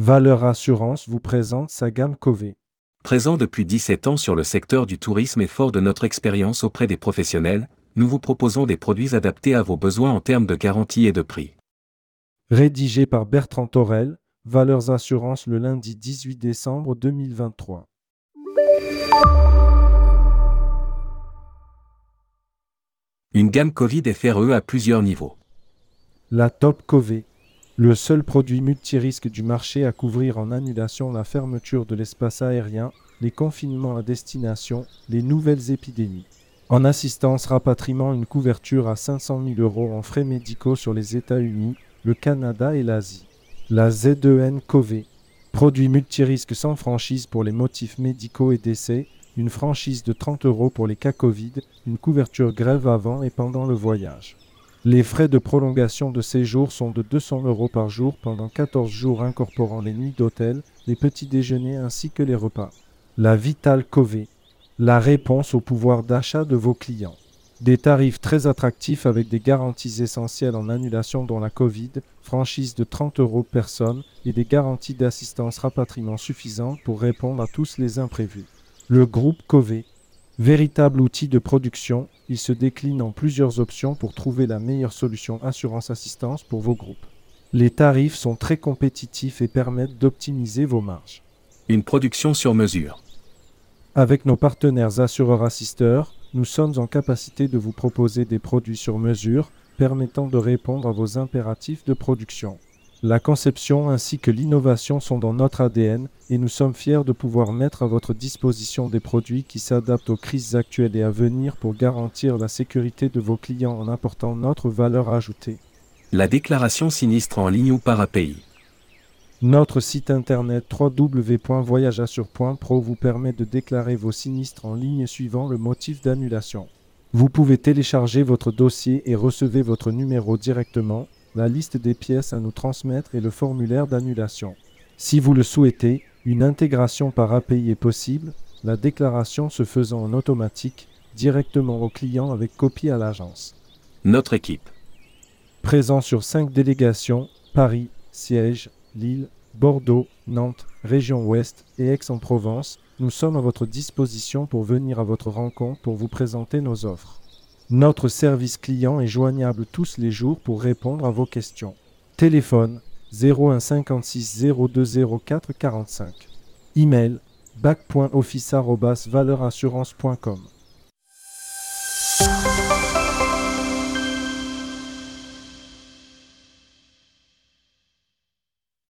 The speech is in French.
Valeur Assurance vous présente sa gamme Cové. Présent depuis 17 ans sur le secteur du tourisme et fort de notre expérience auprès des professionnels, nous vous proposons des produits adaptés à vos besoins en termes de garantie et de prix. Rédigé par Bertrand Torel, Valeurs Assurance le lundi 18 décembre 2023. Une gamme Covid FRE à plusieurs niveaux. La Top Cové, le seul produit multirisque du marché à couvrir en annulation la fermeture de l'espace aérien, les confinements à destination, les nouvelles épidémies. En assistance rapatriement, une couverture à 500 000 euros en frais médicaux sur les États-Unis, le Canada et l'Asie. La ZEN Cové, produit multirisque sans franchise pour les motifs médicaux et décès, une franchise de 30 euros pour les cas Covid, une couverture grève avant et pendant le voyage. Les frais de prolongation de séjour sont de 200 euros par jour pendant 14 jours incorporant les nuits d'hôtel, les petits déjeuners ainsi que les repas. La Vital Cové, la réponse au pouvoir d'achat de vos clients. Des tarifs très attractifs avec des garanties essentielles en annulation dont la Covid, franchise de 30 euros personne et des garanties d'assistance rapatriement suffisantes pour répondre à tous les imprévus. Le groupe Cové, véritable outil de production, il se décline en plusieurs options pour trouver la meilleure solution assurance-assistance pour vos groupes. Les tarifs sont très compétitifs et permettent d'optimiser vos marges. Une production sur mesure. Avec nos partenaires assureurs-assisteurs, nous sommes en capacité de vous proposer des produits sur mesure permettant de répondre à vos impératifs de production. La conception ainsi que l'innovation sont dans notre ADN et nous sommes fiers de pouvoir mettre à votre disposition des produits qui s'adaptent aux crises actuelles et à venir pour garantir la sécurité de vos clients en apportant notre valeur ajoutée. La déclaration sinistre en ligne ou par API. Notre site internet www.voyageassure.pro vous permet de déclarer vos sinistres en ligne suivant le motif d'annulation. Vous pouvez télécharger votre dossier et recevez votre numéro directement la liste des pièces à nous transmettre et le formulaire d'annulation. Si vous le souhaitez, une intégration par API est possible, la déclaration se faisant en automatique directement au client avec copie à l'agence. Notre équipe. Présent sur cinq délégations, Paris, siège, Lille, Bordeaux, Nantes, région Ouest et Aix-en-Provence, nous sommes à votre disposition pour venir à votre rencontre pour vous présenter nos offres. Notre service client est joignable tous les jours pour répondre à vos questions. Téléphone 01 56 0204 45. Email bac.office.valeurassurance.com.